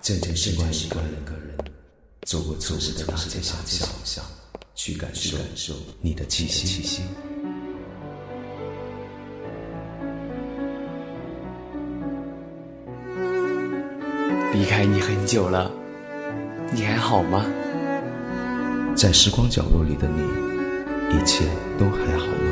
渐渐习惯一个人，走过错失的大街小巷，去感受你的气息。离开你很久了，你还好吗？在时光角落里的你，一切都还好吗？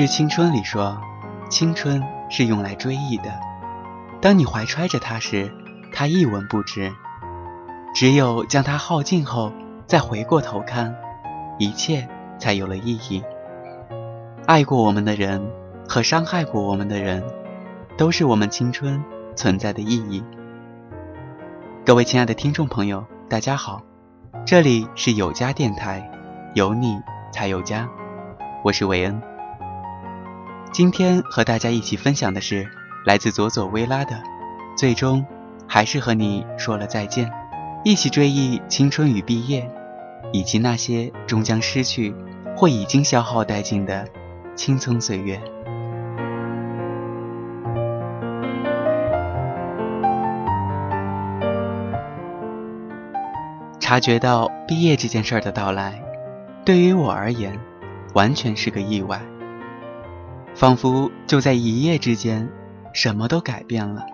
致青春里说，青春是用来追忆的。当你怀揣着它时，它一文不值；只有将它耗尽后，再回过头看，一切才有了意义。爱过我们的人和伤害过我们的人，都是我们青春存在的意义。各位亲爱的听众朋友，大家好，这里是有家电台，有你才有家，我是韦恩。今天和大家一起分享的是来自佐佐薇拉的《最终还是和你说了再见》，一起追忆青春与毕业，以及那些终将失去或已经消耗殆尽的青葱岁月。察觉到毕业这件事儿的到来，对于我而言，完全是个意外。仿佛就在一夜之间，什么都改变了。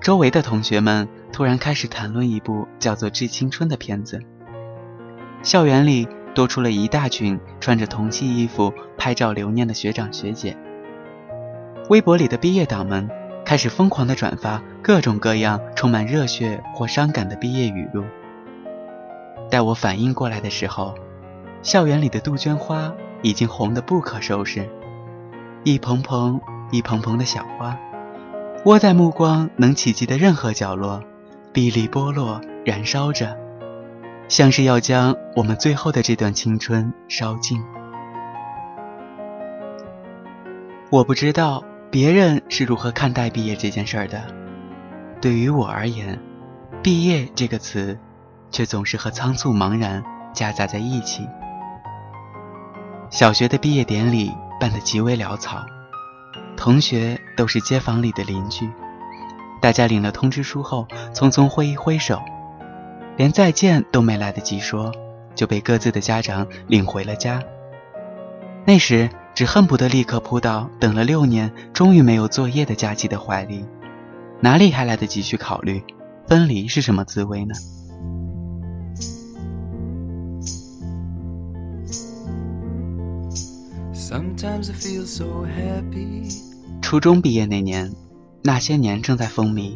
周围的同学们突然开始谈论一部叫做《致青春》的片子。校园里多出了一大群穿着同系衣服拍照留念的学长学姐。微博里的毕业党们开始疯狂地转发各种各样充满热血或伤感的毕业语录。待我反应过来的时候，校园里的杜鹃花已经红得不可收拾。一蓬蓬、一蓬蓬的小花，窝在目光能企及的任何角落，碧丽剥落，燃烧着，像是要将我们最后的这段青春烧尽。我不知道别人是如何看待毕业这件事儿的，对于我而言，毕业这个词，却总是和仓促茫然夹杂在一起。小学的毕业典礼。办得极为潦草，同学都是街坊里的邻居，大家领了通知书后，匆匆挥一挥手，连再见都没来得及说，就被各自的家长领回了家。那时只恨不得立刻扑到等了六年终于没有作业的假期的怀里，哪里还来得及去考虑分离是什么滋味呢？初中毕业那年，那些年正在风靡。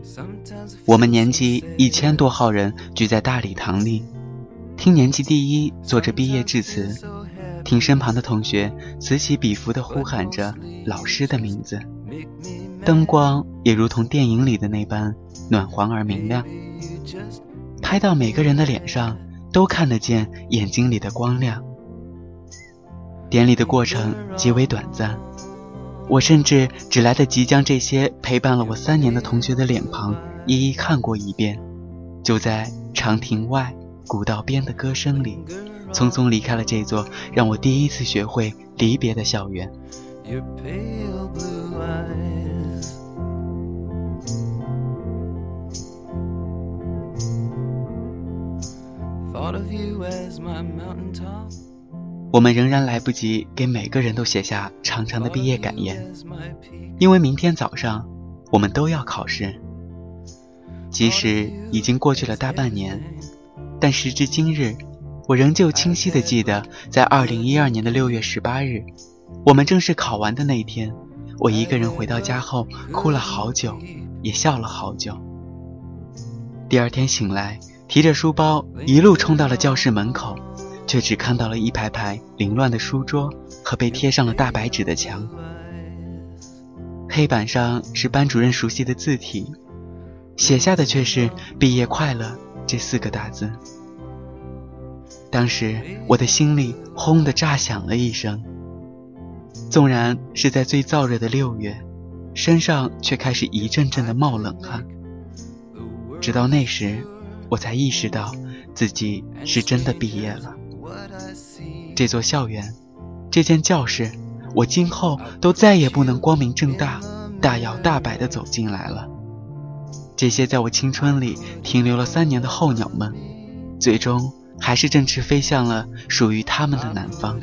我们年级一千多号人聚在大礼堂里，听年级第一做着毕业致辞，听身旁的同学此起彼伏地呼喊着老师的名字，灯光也如同电影里的那般暖黄而明亮，拍到每个人的脸上，都看得见眼睛里的光亮。典礼的过程极为短暂，我甚至只来得及将这些陪伴了我三年的同学的脸庞一一看过一遍，就在长亭外古道边的歌声里，匆匆离开了这座让我第一次学会离别的校园。我们仍然来不及给每个人都写下长长的毕业感言，因为明天早上我们都要考试。即使已经过去了大半年，但时至今日，我仍旧清晰地记得，在二零一二年的六月十八日，我们正式考完的那一天，我一个人回到家后哭了好久，也笑了好久。第二天醒来。提着书包一路冲到了教室门口，却只看到了一排排凌乱的书桌和被贴上了大白纸的墙。黑板上是班主任熟悉的字体，写下的却是“毕业快乐”这四个大字。当时我的心里轰的炸响了一声，纵然是在最燥热的六月，身上却开始一阵阵的冒冷汗。直到那时，我才意识到自己是真的毕业了。这座校园，这间教室。我今后都再也不能光明正大、大摇大摆地走进来了。这些在我青春里停留了三年的候鸟们，最终还是振翅飞向了属于他们的南方。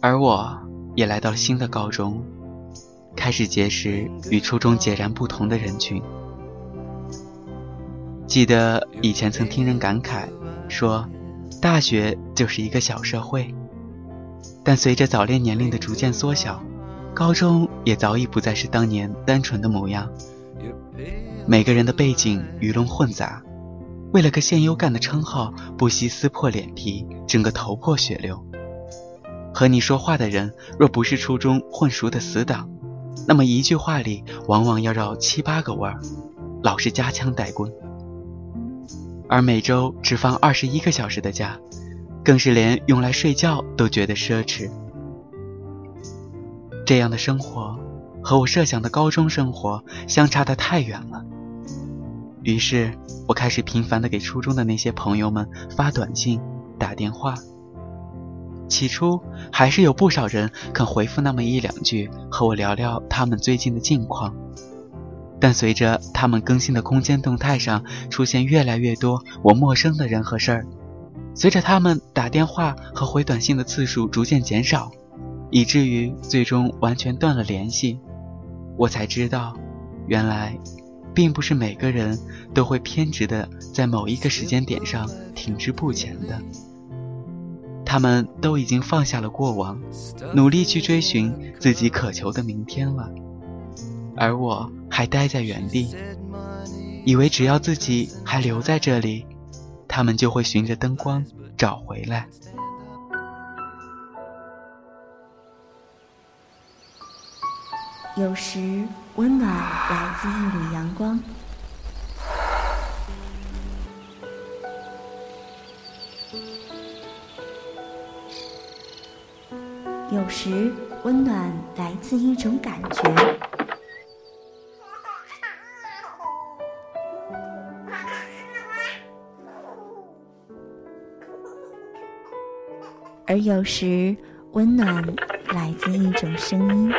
而我也来到新的高中，开始结识与初中截然不同的人群。记得以前曾听人感慨说，大学就是一个小社会。但随着早恋年龄的逐渐缩小，高中也早已不再是当年单纯的模样。每个人的背景鱼龙混杂，为了个现优干的称号，不惜撕破脸皮，争个头破血流。和你说话的人若不是初中混熟的死党，那么一句话里往往要绕七八个弯儿，老是夹枪带棍。而每周只放二十一个小时的假。更是连用来睡觉都觉得奢侈。这样的生活和我设想的高中生活相差的太远了。于是，我开始频繁的给初中的那些朋友们发短信、打电话。起初，还是有不少人肯回复那么一两句，和我聊聊他们最近的近况。但随着他们更新的空间动态上出现越来越多我陌生的人和事儿。随着他们打电话和回短信的次数逐渐减少，以至于最终完全断了联系，我才知道，原来，并不是每个人都会偏执的在某一个时间点上停滞不前的。他们都已经放下了过往，努力去追寻自己渴求的明天了，而我还待在原地，以为只要自己还留在这里。他们就会循着灯光找回来。有时温暖来自一缕阳光，有时温暖来自一种感觉。而有时，温暖来自一种声音。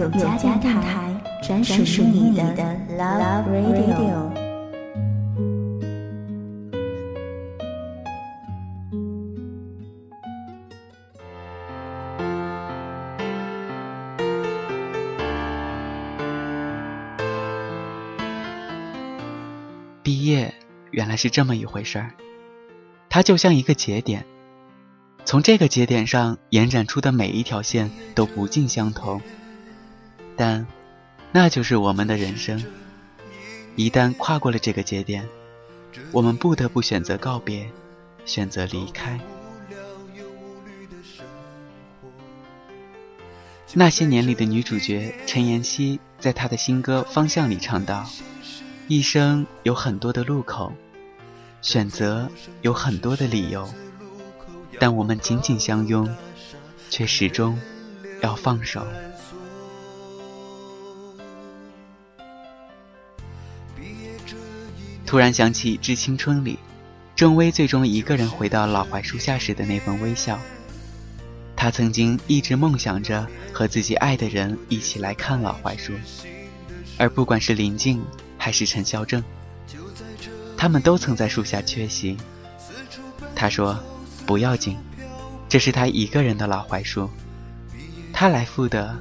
有家电台专属你的 Love Radio。毕业原来是这么一回事儿，它就像一个节点，从这个节点上延展出的每一条线都不尽相同。但，那就是我们的人生。一旦跨过了这个节点，我们不得不选择告别，选择离开。那些年里的女主角陈妍希，在她的新歌《方向》里唱道：“一生有很多的路口，选择有很多的理由，但我们紧紧相拥，却始终要放手。”突然想起《致青春》里，郑薇最终一个人回到老槐树下时的那份微笑。她曾经一直梦想着和自己爱的人一起来看老槐树，而不管是林静还是陈孝正，他们都曾在树下缺席。他说：“不要紧，这是他一个人的老槐树，他来负的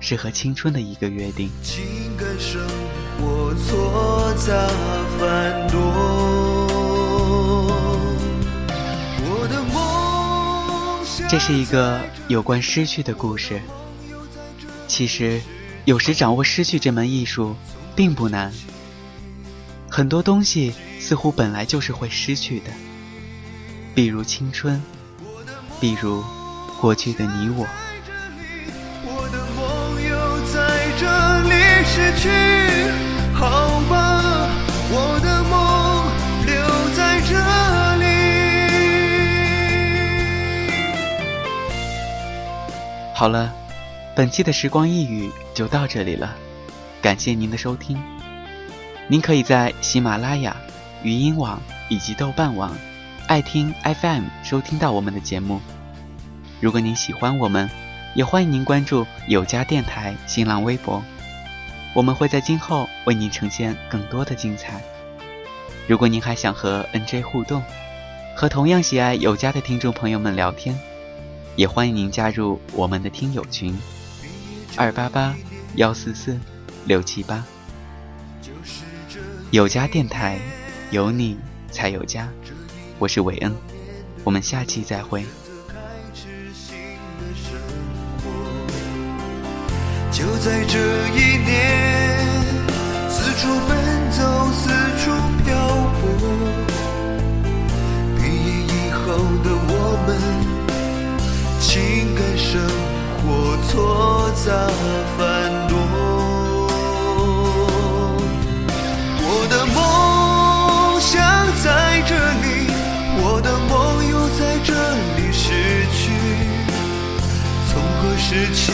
是和青春的一个约定。情感生活错杂繁多，我的梦想这是一个有关失去的故事。其实，有时掌握失去这门艺术并不难。很多东西似乎本来就是会失去的，比如青春，比如过去的你我。我失去，好吧，我的梦留在这里。好了，本期的时光一语就到这里了，感谢您的收听。您可以在喜马拉雅、语音网以及豆瓣网、爱听 FM 收听到我们的节目。如果您喜欢我们，也欢迎您关注有家电台新浪微博，我们会在今后为您呈现更多的精彩。如果您还想和 NJ 互动，和同样喜爱有家的听众朋友们聊天，也欢迎您加入我们的听友群：二八八幺四四六七八。有家电台，有你才有家。我是韦恩，我们下期再会。就在这一年，奔走，四处漂泊。毕业以后的我们，情感生活错杂繁多。我的梦想在这里，我的梦又在这里失去。从何时起，